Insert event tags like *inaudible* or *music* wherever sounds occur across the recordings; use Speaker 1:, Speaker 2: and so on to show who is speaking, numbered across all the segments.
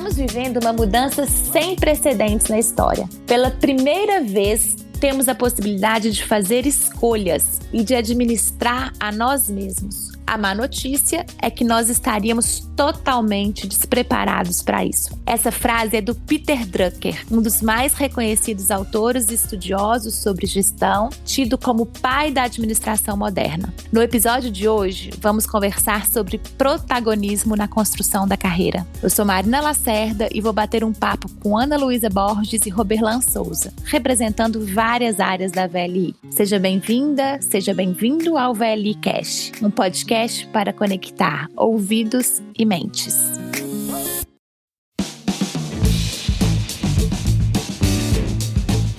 Speaker 1: Estamos vivendo uma mudança sem precedentes na história. Pela primeira vez, temos a possibilidade de fazer escolhas e de administrar a nós mesmos. A má notícia é que nós estaríamos totalmente despreparados para isso. Essa frase é do Peter Drucker, um dos mais reconhecidos autores e estudiosos sobre gestão, tido como pai da administração moderna. No episódio de hoje, vamos conversar sobre protagonismo na construção da carreira. Eu sou Marina Lacerda e vou bater um papo com Ana Luísa Borges e Roberlan Souza, representando várias áreas da VLI. Seja bem-vinda, seja bem-vindo ao VLI Cash, um podcast para conectar ouvidos e mentes.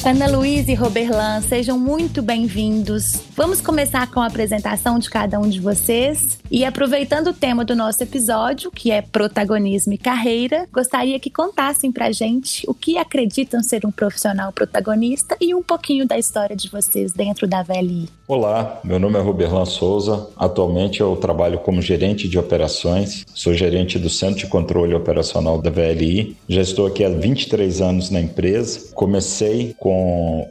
Speaker 1: Ana Luísa e Roberlan, sejam muito bem-vindos. Vamos começar com a apresentação de cada um de vocês. E aproveitando o tema do nosso episódio, que é protagonismo e carreira, gostaria que contassem pra gente o que acreditam ser um profissional protagonista e um pouquinho da história de vocês dentro da VLI.
Speaker 2: Olá, meu nome é Roberlan Souza. Atualmente eu trabalho como gerente de operações, sou gerente do Centro de Controle Operacional da VLI. Já estou aqui há 23 anos na empresa. Comecei com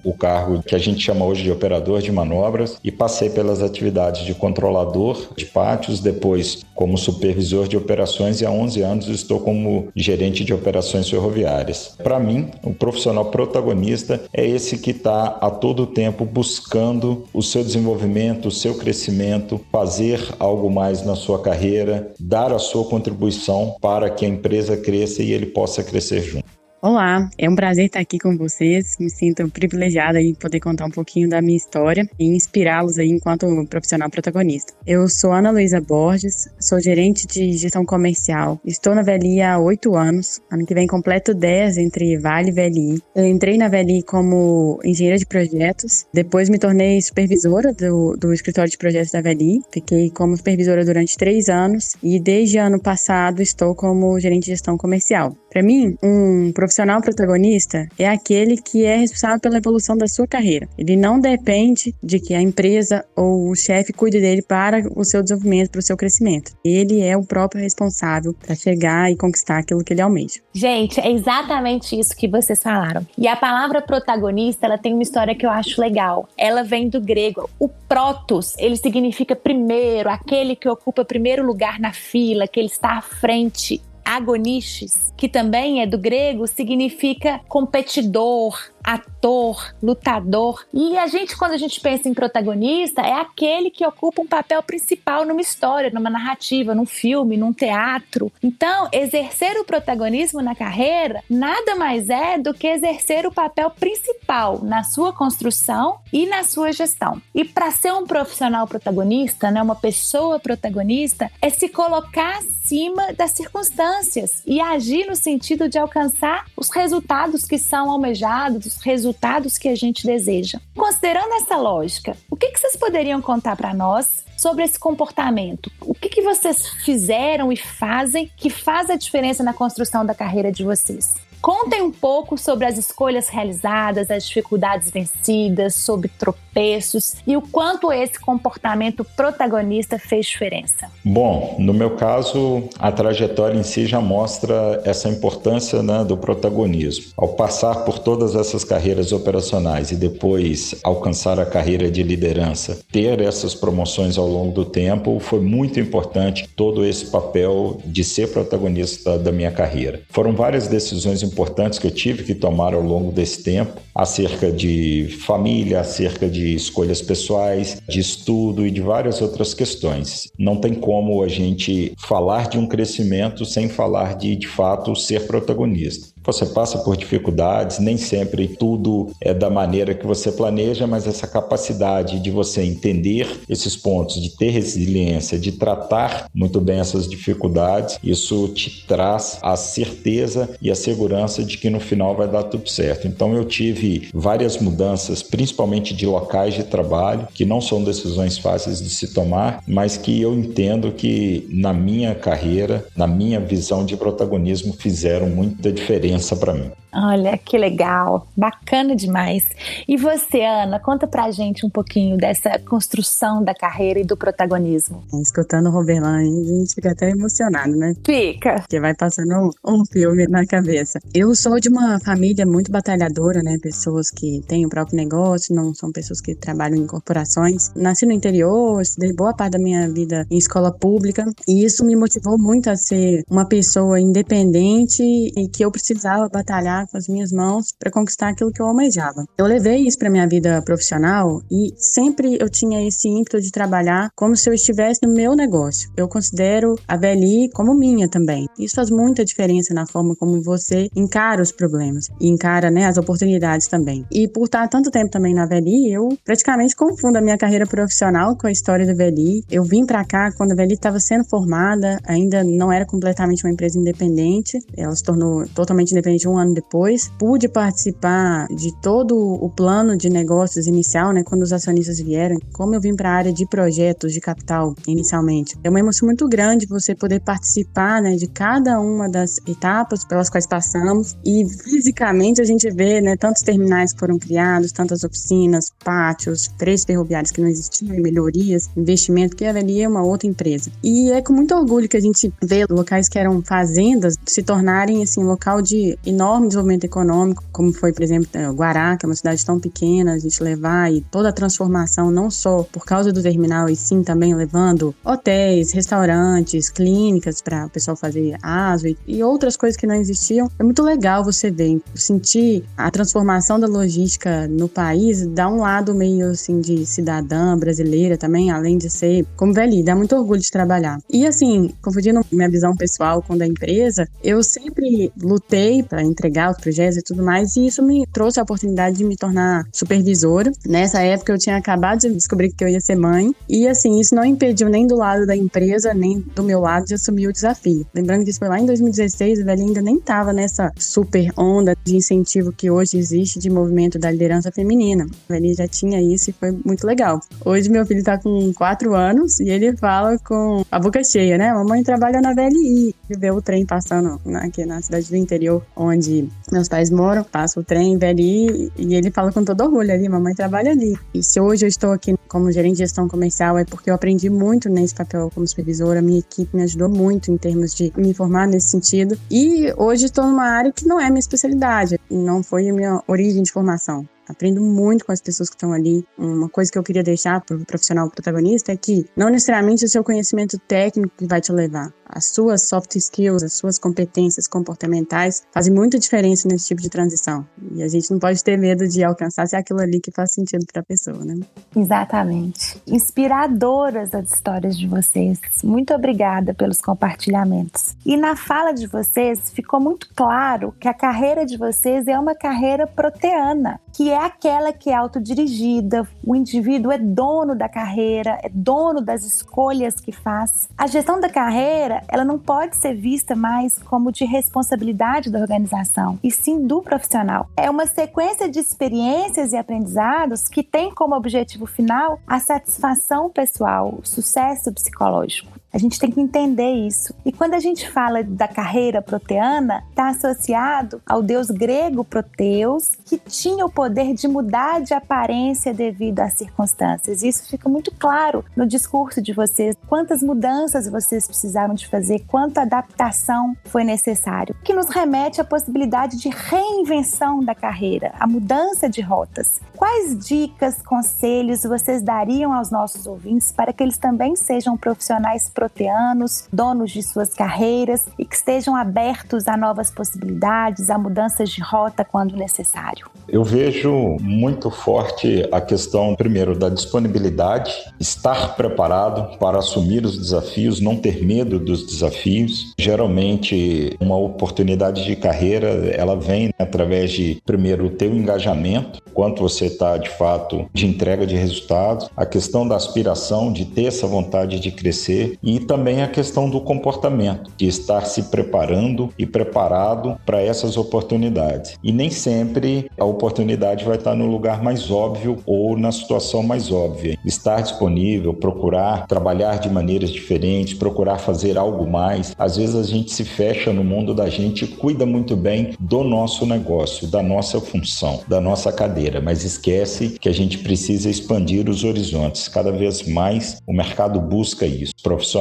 Speaker 2: o cargo que a gente chama hoje de operador de manobras e passei pelas atividades de controlador de pátios, depois como supervisor de operações e há 11 anos estou como gerente de operações ferroviárias. Para mim, o profissional protagonista é esse que está a todo tempo buscando o seu desenvolvimento, o seu crescimento, fazer algo mais na sua carreira, dar a sua contribuição para que a empresa cresça e ele possa crescer junto.
Speaker 3: Olá, é um prazer estar aqui com vocês. Me sinto privilegiada em poder contar um pouquinho da minha história e inspirá-los aí enquanto profissional protagonista. Eu sou Ana Luísa Borges, sou gerente de gestão comercial. Estou na VLI há oito anos. Ano que vem completo 10 entre Vale e VLI. Eu entrei na VLI como engenheira de projetos, depois me tornei supervisora do, do escritório de projetos da VLI. Fiquei como supervisora durante três anos e desde ano passado estou como gerente de gestão comercial. Para mim, um profissional protagonista é aquele que é responsável pela evolução da sua carreira. Ele não depende de que a empresa ou o chefe cuide dele para o seu desenvolvimento, para o seu crescimento. Ele é o próprio responsável para chegar e conquistar aquilo que ele almeja.
Speaker 1: Gente, é exatamente isso que vocês falaram. E a palavra protagonista, ela tem uma história que eu acho legal. Ela vem do grego. O protos, ele significa primeiro, aquele que ocupa primeiro lugar na fila, que ele está à frente agonistes, que também é do grego, significa competidor, ator, lutador. E a gente, quando a gente pensa em protagonista, é aquele que ocupa um papel principal numa história, numa narrativa, num filme, num teatro. Então, exercer o protagonismo na carreira nada mais é do que exercer o papel principal na sua construção e na sua gestão. E para ser um profissional protagonista, né, uma pessoa protagonista, é se colocar acima das circunstâncias e agir no sentido de alcançar os resultados que são almejados, os resultados que a gente deseja. Considerando essa lógica, o que, que vocês poderiam contar para nós sobre esse comportamento. O que, que vocês fizeram e fazem que faz a diferença na construção da carreira de vocês? Contem um pouco sobre as escolhas realizadas, as dificuldades vencidas, sobre tropeços e o quanto esse comportamento protagonista fez diferença.
Speaker 2: Bom, no meu caso, a trajetória em si já mostra essa importância né, do protagonismo. Ao passar por todas essas carreiras operacionais e depois alcançar a carreira de liderança, ter essas promoções ao longo do tempo foi muito importante todo esse papel de ser protagonista da minha carreira. Foram várias decisões importantes que eu tive que tomar ao longo desse tempo, acerca de família, acerca de escolhas pessoais, de estudo e de várias outras questões. Não tem como a gente falar de um crescimento sem falar de, de fato, ser protagonista. Você passa por dificuldades, nem sempre tudo é da maneira que você planeja, mas essa capacidade de você entender esses pontos, de ter resiliência, de tratar muito bem essas dificuldades, isso te traz a certeza e a segurança de que no final vai dar tudo certo. Então eu tive várias mudanças, principalmente de locais de trabalho, que não são decisões fáceis de se tomar, mas que eu entendo que na minha carreira, na minha visão de protagonismo, fizeram muita diferença diferença para mim.
Speaker 1: Olha, que legal, bacana demais. E você, Ana, conta pra gente um pouquinho dessa construção da carreira e do protagonismo.
Speaker 3: Escutando o Roberlan, a gente fica até emocionado, né?
Speaker 1: Fica.
Speaker 3: Porque vai passando um, um filme na cabeça. Eu sou de uma família muito batalhadora, né? Pessoas que têm o próprio negócio, não são pessoas que trabalham em corporações. Nasci no interior, estudei boa parte da minha vida em escola pública e isso me motivou muito a ser uma pessoa independente e que eu precisava batalhar com as minhas mãos para conquistar aquilo que eu almejava. Eu levei isso para minha vida profissional e sempre eu tinha esse ímpeto de trabalhar como se eu estivesse no meu negócio. Eu considero a VLI como minha também. Isso faz muita diferença na forma como você encara os problemas e encara né, as oportunidades também. E por estar tanto tempo também na VLI, eu praticamente confundo a minha carreira profissional com a história da VLI. Eu vim para cá quando a VLI estava sendo formada, ainda não era completamente uma empresa independente, ela se tornou totalmente independente um ano depois. Pude participar de todo o plano de negócios inicial, né, quando os acionistas vieram. Como eu vim para a área de projetos de capital inicialmente, é uma emoção muito grande você poder participar né, de cada uma das etapas pelas quais passamos e fisicamente a gente vê né, tantos terminais que foram criados, tantas oficinas, pátios, três ferroviários que não existiam, melhorias, investimento que avalia uma outra empresa. E é com muito orgulho que a gente vê locais que eram fazendas se tornarem assim local de enorme desenvolvimento econômico, como foi, por exemplo, Guará, que é uma cidade tão pequena, a gente levar e toda a transformação não só por causa do terminal e sim também levando hotéis, restaurantes, clínicas para o pessoal fazer aso e, e outras coisas que não existiam. É muito legal você ver, sentir a transformação da logística no país, dá um lado meio assim de cidadã brasileira também, além de ser como velhi, dá muito orgulho de trabalhar. E assim, confundindo minha visão pessoal com da empresa, eu sempre lutei para entregar os projetos e tudo mais, e isso me trouxe a oportunidade de me tornar supervisora. Nessa época eu tinha acabado de descobrir que eu ia ser mãe, e assim, isso não impediu nem do lado da empresa, nem do meu lado de assumir o desafio. Lembrando que isso foi lá em 2016, a velha ainda nem estava nessa super onda de incentivo que hoje existe de movimento da liderança feminina. A velha já tinha isso e foi muito legal. Hoje meu filho está com 4 anos e ele fala com a boca cheia, né? Mamãe trabalha na VLI. Ele vê o trem passando aqui na cidade do interior, onde meus pais moram, passa o trem VLI e ele fala com todo orgulho ali, mamãe trabalha ali. E se hoje eu estou aqui como gerente de gestão comercial é porque eu aprendi muito nesse papel como supervisora, minha equipe me ajudou muito em termos de me informar nesse sentido. E hoje estou numa área que não é minha especialidade, não foi a minha origem de formação. Aprendo muito com as pessoas que estão ali. Uma coisa que eu queria deixar para o profissional protagonista é que não necessariamente o seu conhecimento técnico que vai te levar. As suas soft skills, as suas competências comportamentais fazem muita diferença nesse tipo de transição. E a gente não pode ter medo de alcançar se é aquilo ali que faz sentido para a pessoa, né?
Speaker 1: Exatamente. Inspiradoras as histórias de vocês. Muito obrigada pelos compartilhamentos. E na fala de vocês ficou muito claro que a carreira de vocês é uma carreira proteana, que é aquela que é autodirigida, o indivíduo é dono da carreira, é dono das escolhas que faz. A gestão da carreira, ela não pode ser vista mais como de responsabilidade da organização, e sim do profissional. É uma sequência de experiências e aprendizados que tem como objetivo final a satisfação pessoal, o sucesso psicológico. A gente tem que entender isso. E quando a gente fala da carreira proteana, está associado ao deus grego Proteus, que tinha o poder de mudar de aparência devido às circunstâncias. Isso fica muito claro no discurso de vocês. Quantas mudanças vocês precisaram de fazer, quanta adaptação foi necessário, que nos remete à possibilidade de reinvenção da carreira, a mudança de rotas. Quais dicas, conselhos vocês dariam aos nossos ouvintes para que eles também sejam profissionais proteanos, donos de suas carreiras e que estejam abertos a novas possibilidades, a mudanças de rota quando necessário?
Speaker 2: Eu vejo muito forte a questão, primeiro, da disponibilidade, estar preparado para assumir os desafios, não ter medo dos desafios. Geralmente, uma oportunidade de carreira, ela vem através de, primeiro, o um engajamento, quanto você está, de fato, de entrega de resultados, a questão da aspiração, de ter essa vontade de crescer e e também a questão do comportamento, de estar se preparando e preparado para essas oportunidades. E nem sempre a oportunidade vai estar no lugar mais óbvio ou na situação mais óbvia. Estar disponível, procurar trabalhar de maneiras diferentes, procurar fazer algo mais. Às vezes a gente se fecha no mundo da gente cuida muito bem do nosso negócio, da nossa função, da nossa cadeira, mas esquece que a gente precisa expandir os horizontes. Cada vez mais o mercado busca isso. Profissionais,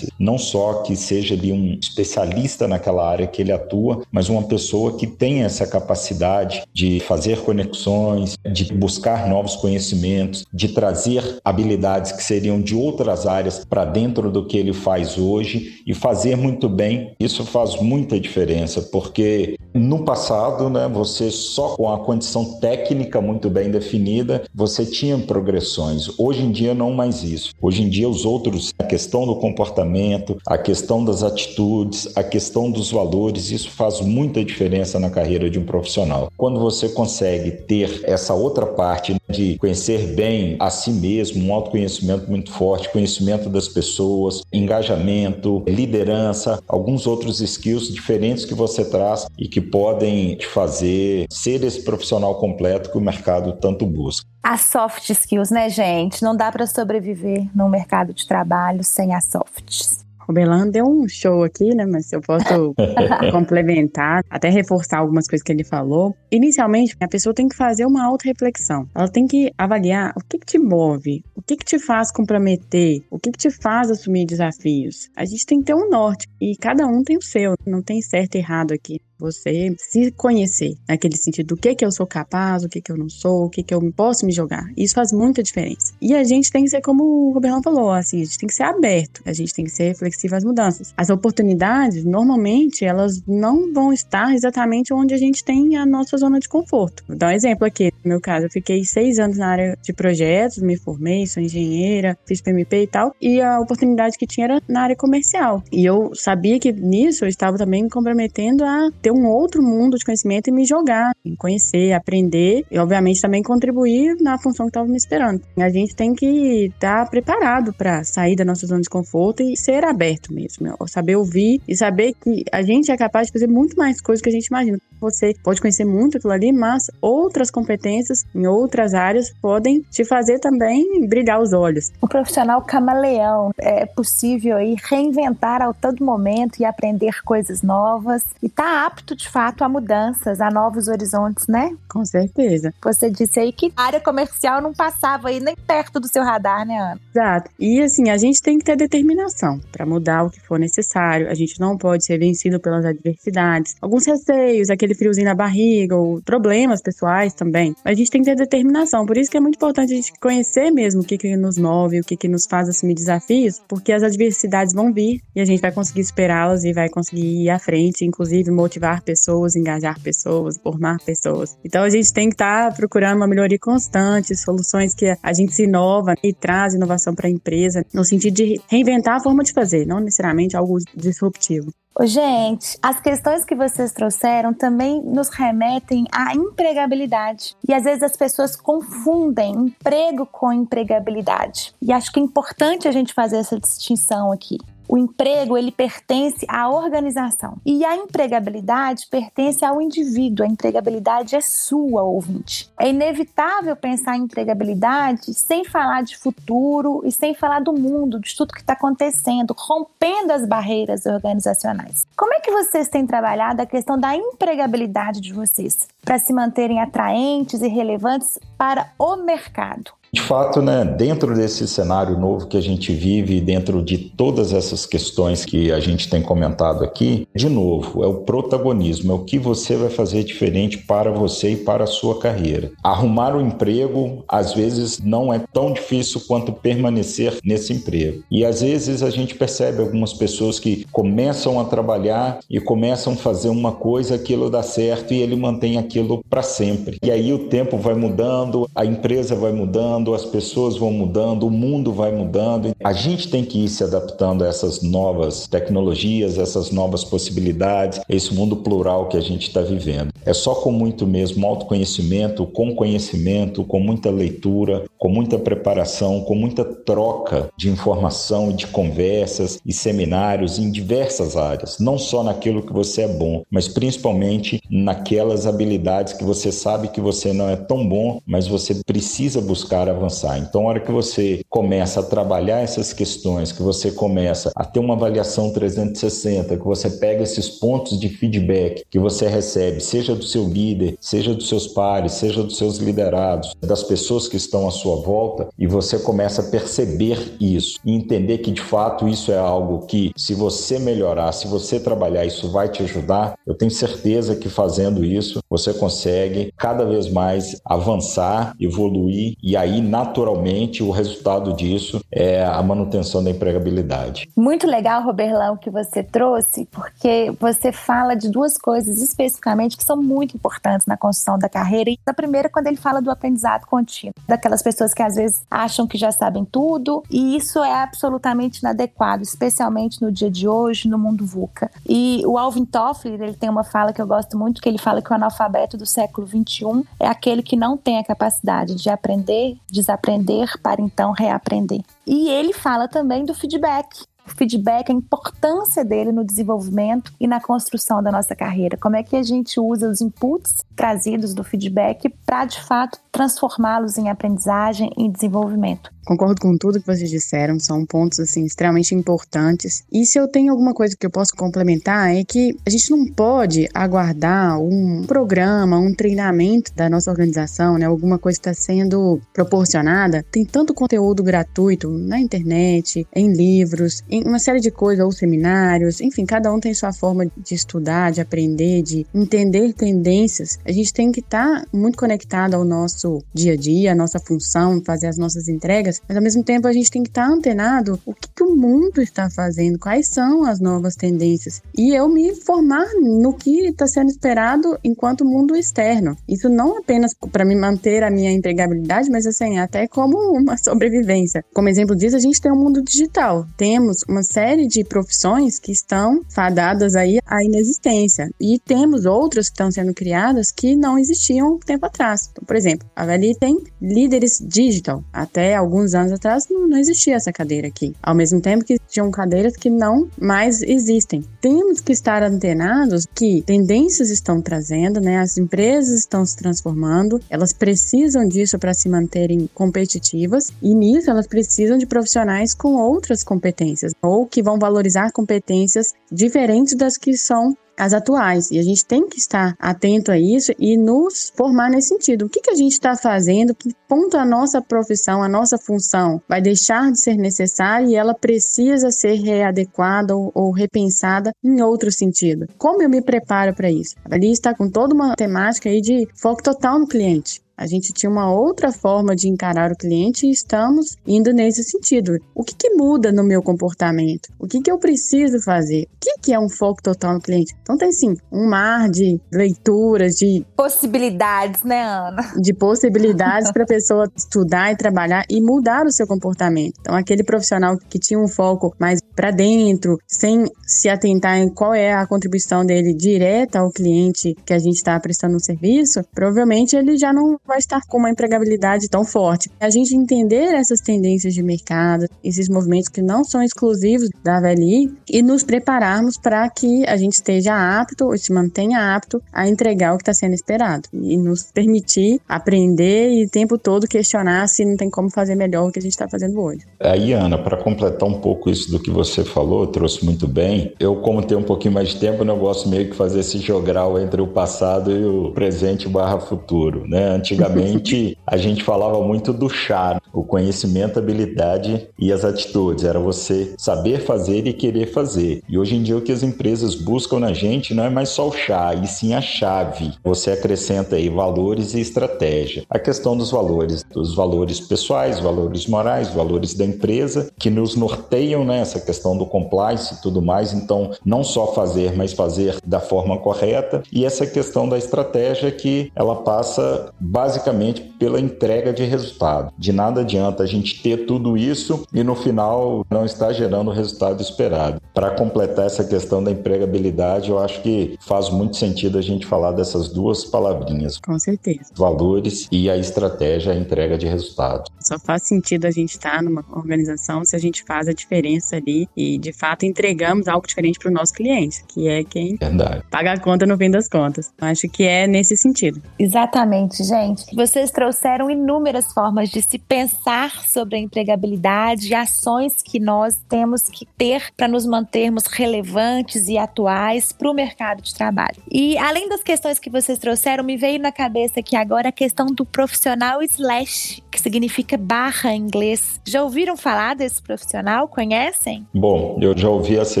Speaker 2: não só que seja ali um especialista naquela área que ele atua, mas uma pessoa que tenha essa capacidade de fazer conexões, de buscar novos conhecimentos, de trazer habilidades que seriam de outras áreas para dentro do que ele faz hoje e fazer muito bem. Isso faz muita diferença, porque no passado, né, você só com a condição técnica muito bem definida, você tinha progressões. Hoje em dia não mais isso. Hoje em dia os outros, a questão do comportamento, a questão das atitudes, a questão dos valores, isso faz muita diferença na carreira de um profissional. Quando você consegue ter essa outra parte de conhecer bem a si mesmo, um autoconhecimento muito forte, conhecimento das pessoas, engajamento, liderança, alguns outros skills diferentes que você traz e que podem te fazer ser esse profissional completo que o mercado tanto busca.
Speaker 1: As soft skills, né, gente? Não dá para sobreviver no mercado de trabalho sem as softs.
Speaker 3: O Belan deu um show aqui, né? Mas eu posso *laughs* complementar, até reforçar algumas coisas que ele falou. Inicialmente, a pessoa tem que fazer uma auto-reflexão. Ela tem que avaliar o que, que te move, o que, que te faz comprometer, o que, que te faz assumir desafios. A gente tem que ter um norte e cada um tem o seu, não tem certo e errado aqui você se conhecer, naquele sentido do que que eu sou capaz, o que que eu não sou, o que que eu posso me jogar. Isso faz muita diferença. E a gente tem que ser como o Roberto falou, assim, a gente tem que ser aberto, a gente tem que ser flexível às mudanças. As oportunidades, normalmente, elas não vão estar exatamente onde a gente tem a nossa zona de conforto. Vou dar um exemplo aqui. No meu caso, eu fiquei seis anos na área de projetos, me formei, sou engenheira, fiz PMP e tal, e a oportunidade que tinha era na área comercial. E eu sabia que nisso eu estava também me comprometendo a ter um outro mundo de conhecimento e me jogar, em conhecer, aprender e, obviamente, também contribuir na função que estava me esperando. A gente tem que estar tá preparado para sair da nossa zona de conforto e ser aberto mesmo, saber ouvir e saber que a gente é capaz de fazer muito mais coisas que a gente imagina. Você pode conhecer muito aquilo ali, mas outras competências em outras áreas podem te fazer também brilhar os olhos.
Speaker 1: O profissional camaleão é possível aí reinventar ao todo momento e aprender coisas novas e tá apto de fato a mudanças, a novos horizontes, né?
Speaker 3: Com certeza.
Speaker 1: Você disse aí que a área comercial não passava aí nem perto do seu radar, né, Ana?
Speaker 3: Exato. E assim, a gente tem que ter determinação para mudar o que for necessário. A gente não pode ser vencido pelas adversidades, alguns receios, aquele friozinho na barriga, ou problemas pessoais também. A gente tem que ter determinação. Por isso que é muito importante a gente conhecer mesmo o que, que nos move, o que, que nos faz assumir desafios, porque as adversidades vão vir e a gente vai conseguir superá-las e vai conseguir ir à frente, inclusive motivar motivar pessoas, engajar pessoas, formar pessoas. Então a gente tem que estar tá procurando uma melhoria constante, soluções que a gente se inova e traz inovação para a empresa, no sentido de reinventar a forma de fazer, não necessariamente algo disruptivo.
Speaker 1: Gente, as questões que vocês trouxeram também nos remetem à empregabilidade. E às vezes as pessoas confundem emprego com empregabilidade. E acho que é importante a gente fazer essa distinção aqui. O emprego, ele pertence à organização. E a empregabilidade pertence ao indivíduo. A empregabilidade é sua, ouvinte. É inevitável pensar em empregabilidade sem falar de futuro e sem falar do mundo, de tudo que está acontecendo, rompendo as barreiras organizacionais. Como é que vocês têm trabalhado a questão da empregabilidade de vocês para se manterem atraentes e relevantes para o mercado?
Speaker 2: De fato, né, dentro desse cenário novo que a gente vive, dentro de todas essas questões que a gente tem comentado aqui, de novo, é o protagonismo, é o que você vai fazer diferente para você e para a sua carreira. Arrumar o um emprego, às vezes, não é tão difícil quanto permanecer nesse emprego. E às vezes a gente percebe algumas pessoas que começam a trabalhar e começam a fazer uma coisa, aquilo dá certo e ele mantém aquilo para sempre. E aí o tempo vai mudando, a empresa vai mudando mudando, as pessoas vão mudando, o mundo vai mudando. A gente tem que ir se adaptando a essas novas tecnologias, essas novas possibilidades, esse mundo plural que a gente está vivendo. É só com muito mesmo autoconhecimento, com conhecimento, com muita leitura, com muita preparação, com muita troca de informação e de conversas e seminários em diversas áreas, não só naquilo que você é bom, mas principalmente naquelas habilidades que você sabe que você não é tão bom, mas você precisa buscar avançar. Então, a hora que você começa a trabalhar essas questões, que você começa a ter uma avaliação 360, que você pega esses pontos de feedback que você recebe, seja do seu líder, seja dos seus pares, seja dos seus liderados, das pessoas que estão à sua volta, e você começa a perceber isso e entender que de fato isso é algo que, se você melhorar, se você trabalhar, isso vai te ajudar. Eu tenho certeza que fazendo isso, você consegue cada vez mais avançar, evoluir e aí naturalmente o resultado disso é a manutenção da empregabilidade.
Speaker 1: Muito legal, Roberlão, que você trouxe, porque você fala de duas coisas especificamente que são muito importantes na construção da carreira. E a primeira, quando ele fala do aprendizado contínuo, daquelas pessoas que às vezes acham que já sabem tudo, e isso é absolutamente inadequado, especialmente no dia de hoje, no mundo VUCA. E o Alvin Toffler, ele tem uma fala que eu gosto muito, que ele fala que o analfabeto do século XXI é aquele que não tem a capacidade de aprender, desaprender, para então reaprender. E ele fala também do feedback, o feedback, a importância dele no desenvolvimento e na construção da nossa carreira. Como é que a gente usa os inputs trazidos do feedback para, de fato, transformá-los em aprendizagem e desenvolvimento.
Speaker 3: Concordo com tudo que vocês disseram, são pontos assim extremamente importantes. E se eu tenho alguma coisa que eu posso complementar é que a gente não pode aguardar um programa, um treinamento da nossa organização, né, alguma coisa está sendo proporcionada. Tem tanto conteúdo gratuito na internet, em livros, em uma série de coisas ou seminários, enfim, cada um tem sua forma de estudar, de aprender, de entender tendências. A gente tem que estar tá muito conectado ao nosso dia a dia, à nossa função, fazer as nossas entregas mas ao mesmo tempo a gente tem que estar tá antenado o que, que o mundo está fazendo, quais são as novas tendências e eu me formar no que está sendo esperado enquanto mundo externo. Isso não apenas para me manter a minha empregabilidade, mas assim, até como uma *laughs* sobrevivência. Como exemplo disso, a gente tem um mundo digital. Temos uma série de profissões que estão fadadas aí à inexistência e temos outras que estão sendo criadas que não existiam tempo atrás. Então, por exemplo, a Vali tem líderes digital. Até alguns alguns anos atrás não, não existia essa cadeira aqui. Ao mesmo tempo que tinham cadeiras que não mais existem. Temos que estar antenados que tendências estão trazendo, né? As empresas estão se transformando, elas precisam disso para se manterem competitivas e nisso elas precisam de profissionais com outras competências ou que vão valorizar competências diferentes das que são as atuais. E a gente tem que estar atento a isso e nos formar nesse sentido. O que, que a gente está fazendo? Que ponto a nossa profissão, a nossa função vai deixar de ser necessária e ela precisa ser readequada ou, ou repensada em outro sentido? Como eu me preparo para isso? Ali está com toda uma temática aí de foco total no cliente. A gente tinha uma outra forma de encarar o cliente e estamos indo nesse sentido. O que, que muda no meu comportamento? O que, que eu preciso fazer? O que, que é um foco total no cliente? Então tem sim um mar de leituras, de
Speaker 1: possibilidades, né, Ana?
Speaker 3: De possibilidades para a pessoa estudar e trabalhar e mudar o seu comportamento. Então aquele profissional que tinha um foco mais para dentro, sem se atentar em qual é a contribuição dele direta ao cliente que a gente está prestando um serviço, provavelmente ele já não vai estar com uma empregabilidade tão forte. A gente entender essas tendências de mercado, esses movimentos que não são exclusivos da VLI e nos prepararmos para que a gente esteja apto, se mantenha apto a entregar o que está sendo esperado e nos permitir aprender e o tempo todo questionar se não tem como fazer melhor o que a gente está fazendo hoje.
Speaker 2: Aí, Ana, para completar um pouco isso do que você falou, trouxe muito bem. Eu, como tenho um pouquinho mais de tempo, não gosto meio que fazer esse jogral entre o passado e o presente barra futuro, né? Antigamente, a gente falava muito do chá, o conhecimento, habilidade e as atitudes. Era você saber fazer e querer fazer. E hoje em dia, o que as empresas buscam na gente não é mais só o chá, e sim a chave. Você acrescenta aí valores e estratégia. A questão dos valores, dos valores pessoais, valores morais, valores da empresa, que nos norteiam nessa questão do compliance e tudo mais. Então, não só fazer, mas fazer da forma correta. E essa questão da estratégia que ela passa basicamente pela entrega de resultado. De nada adianta a gente ter tudo isso e no final não estar gerando o resultado esperado. Para completar essa questão da empregabilidade, eu acho que faz muito sentido a gente falar dessas duas palavrinhas.
Speaker 3: Com certeza.
Speaker 2: Valores e a estratégia, a entrega de resultado.
Speaker 3: Só faz sentido a gente estar tá numa organização se a gente faz a diferença ali e de fato entregamos algo diferente para o nosso cliente, que é quem
Speaker 2: Verdade.
Speaker 3: paga a conta no fim das contas. Acho que é nesse sentido.
Speaker 1: Exatamente, gente. Vocês trouxeram inúmeras formas de se pensar sobre a empregabilidade e ações que nós temos que ter para nos mantermos relevantes e atuais para o mercado de trabalho. E além das questões que vocês trouxeram, me veio na cabeça aqui agora a questão do profissional slash, que significa barra em inglês. Já ouviram falar desse profissional? Conhecem?
Speaker 2: Bom, eu já ouvi essa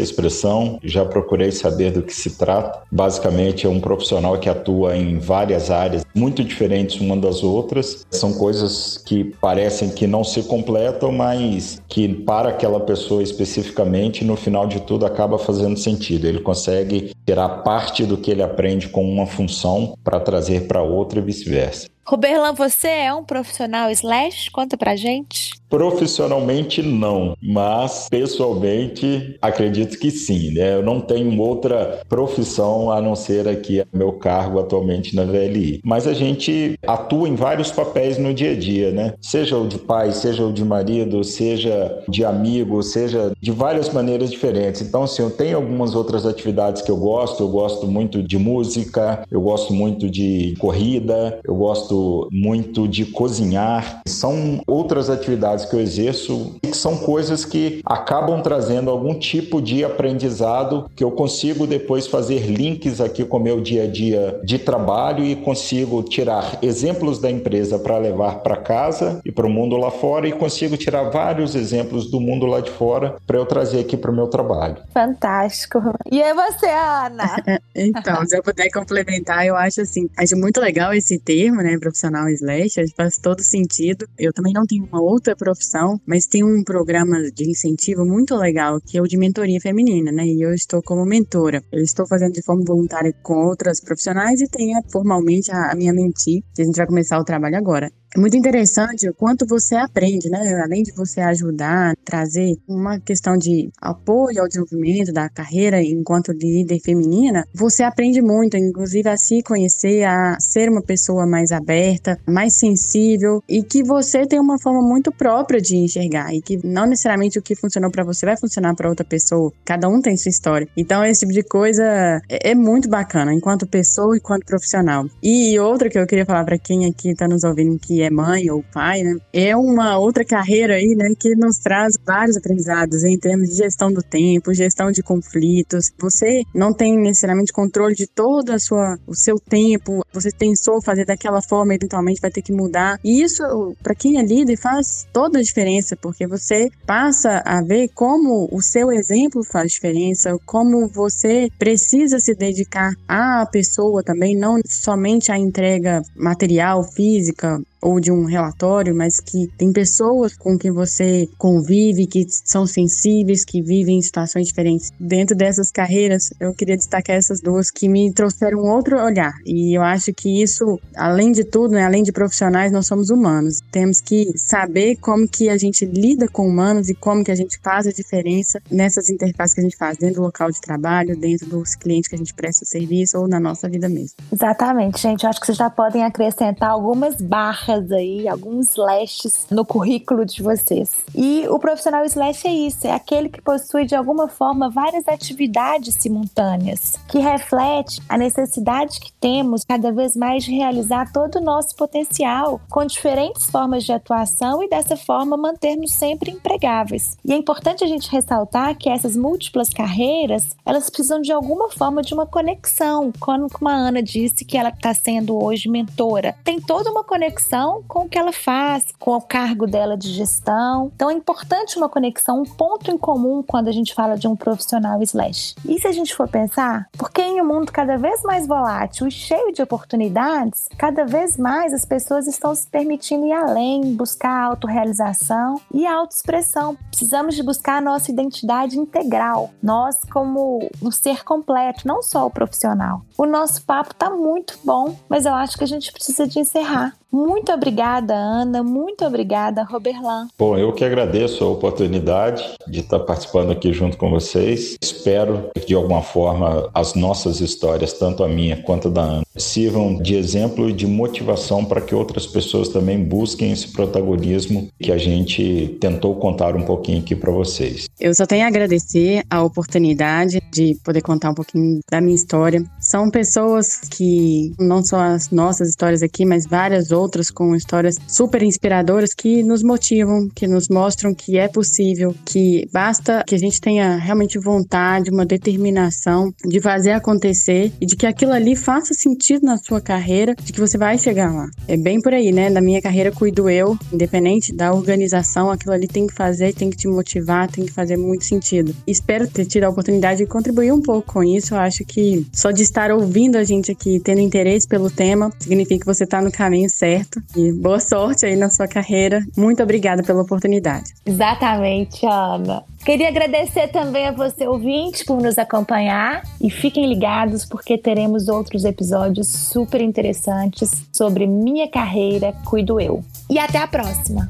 Speaker 2: expressão, já procurei saber do que se trata. Basicamente, é um profissional que atua em várias áreas muito diferentes uma das outras. São coisas que parecem que não se completam, mas que para aquela pessoa especificamente, no final de tudo, acaba fazendo sentido. Ele consegue tirar parte do que ele aprende com uma função para trazer para outra e vice-versa.
Speaker 1: Roberlan, você é um profissional slash? Conta pra gente.
Speaker 2: Profissionalmente não, mas pessoalmente acredito que sim, né? Eu não tenho outra profissão a não ser aqui meu cargo atualmente na VLI. Mas a gente atua em vários papéis no dia a dia, né? Seja o de pai, seja o de marido, seja de amigo, seja de várias maneiras diferentes. Então, assim, eu tenho algumas outras atividades que eu gosto. Eu gosto muito de música, eu gosto muito de corrida, eu gosto muito de cozinhar. São outras atividades atividades que eu exerço que são coisas que acabam trazendo algum tipo de aprendizado que eu consigo depois fazer links aqui com o meu dia a dia de trabalho e consigo tirar exemplos da empresa para levar para casa e para o mundo lá fora e consigo tirar vários exemplos do mundo lá de fora para eu trazer aqui para o meu trabalho.
Speaker 1: Fantástico. E é você, Ana? *laughs*
Speaker 3: então, se eu puder complementar, eu acho assim, acho muito legal esse termo, né, profissional slash, faz todo sentido. Eu também não tenho uma outra profissão profissão, mas tem um programa de incentivo muito legal que é o de mentoria feminina, né? E eu estou como mentora. Eu estou fazendo de forma voluntária com outras profissionais e tenho formalmente a, a minha mentir, que a gente vai começar o trabalho agora. É muito interessante o quanto você aprende, né? Além de você ajudar, trazer uma questão de apoio ao desenvolvimento da carreira enquanto líder feminina, você aprende muito, inclusive a se conhecer, a ser uma pessoa mais aberta, mais sensível e que você tem uma forma muito própria de enxergar e que não necessariamente o que funcionou para você vai funcionar para outra pessoa. Cada um tem sua história. Então esse tipo de coisa é, é muito bacana enquanto pessoa e enquanto profissional. E outra que eu queria falar para quem aqui está nos ouvindo que é mãe ou pai, né? É uma outra carreira aí, né, que nos traz vários aprendizados em termos de gestão do tempo, gestão de conflitos. Você não tem necessariamente controle de todo a sua, o seu tempo. Você pensou fazer daquela forma, eventualmente vai ter que mudar. E isso, para quem é líder, faz toda a diferença, porque você passa a ver como o seu exemplo faz diferença, como você precisa se dedicar à pessoa também, não somente à entrega material, física, ou de um relatório, mas que tem pessoas com quem você convive, que são sensíveis, que vivem em situações diferentes. Dentro dessas carreiras, eu queria destacar essas duas que me trouxeram um outro olhar. E eu acho que isso, além de tudo, né, além de profissionais, nós somos humanos. Temos que saber como que a gente lida com humanos e como que a gente faz a diferença nessas interfaces que a gente faz dentro do local de trabalho, dentro dos clientes que a gente presta serviço ou na nossa vida mesmo.
Speaker 1: Exatamente, gente. Eu acho que vocês já podem acrescentar algumas barras aí, alguns slashes no currículo de vocês. E o profissional slash é isso, é aquele que possui de alguma forma várias atividades simultâneas, que reflete a necessidade que temos cada vez mais de realizar todo o nosso potencial com diferentes formas de atuação e dessa forma manter-nos sempre empregáveis. E é importante a gente ressaltar que essas múltiplas carreiras, elas precisam de alguma forma de uma conexão, como a Ana disse que ela está sendo hoje mentora. Tem toda uma conexão com o que ela faz, com o cargo dela de gestão. Então é importante uma conexão, um ponto em comum quando a gente fala de um profissional slash. E se a gente for pensar, porque em um mundo cada vez mais volátil e cheio de oportunidades, cada vez mais as pessoas estão se permitindo ir além, buscar autorrealização e autoexpressão. Precisamos de buscar a nossa identidade integral, nós como um ser completo, não só o profissional. O nosso papo tá muito bom, mas eu acho que a gente precisa de encerrar. Muito obrigada, Ana. Muito obrigada, Roberlan.
Speaker 2: Bom, eu que agradeço a oportunidade de estar participando aqui junto com vocês. Espero que, de alguma forma, as nossas histórias, tanto a minha quanto a da Ana, sirvam de exemplo e de motivação para que outras pessoas também busquem esse protagonismo que a gente tentou contar um pouquinho aqui para vocês.
Speaker 3: Eu só tenho a agradecer a oportunidade de poder contar um pouquinho da minha história. São pessoas que não só as nossas histórias aqui, mas várias outras com histórias super inspiradoras que nos motivam, que nos mostram que é possível, que basta que a gente tenha realmente vontade, uma determinação de fazer acontecer e de que aquilo ali faça sentido na sua carreira, de que você vai chegar lá. É bem por aí, né? Na minha carreira cuido eu, independente da organização, aquilo ali tem que fazer, tem que te motivar, tem que fazer muito sentido. Espero ter tido a oportunidade de contribuir um pouco com isso. Eu acho que só de estar ouvindo a gente aqui, tendo interesse pelo tema, significa que você está no caminho certo. E boa sorte aí na sua carreira. Muito obrigada pela oportunidade.
Speaker 1: Exatamente, Ana. Queria agradecer também a você, ouvinte, por nos acompanhar e fiquem ligados porque teremos outros episódios super interessantes sobre minha carreira, cuido eu. E até a próxima!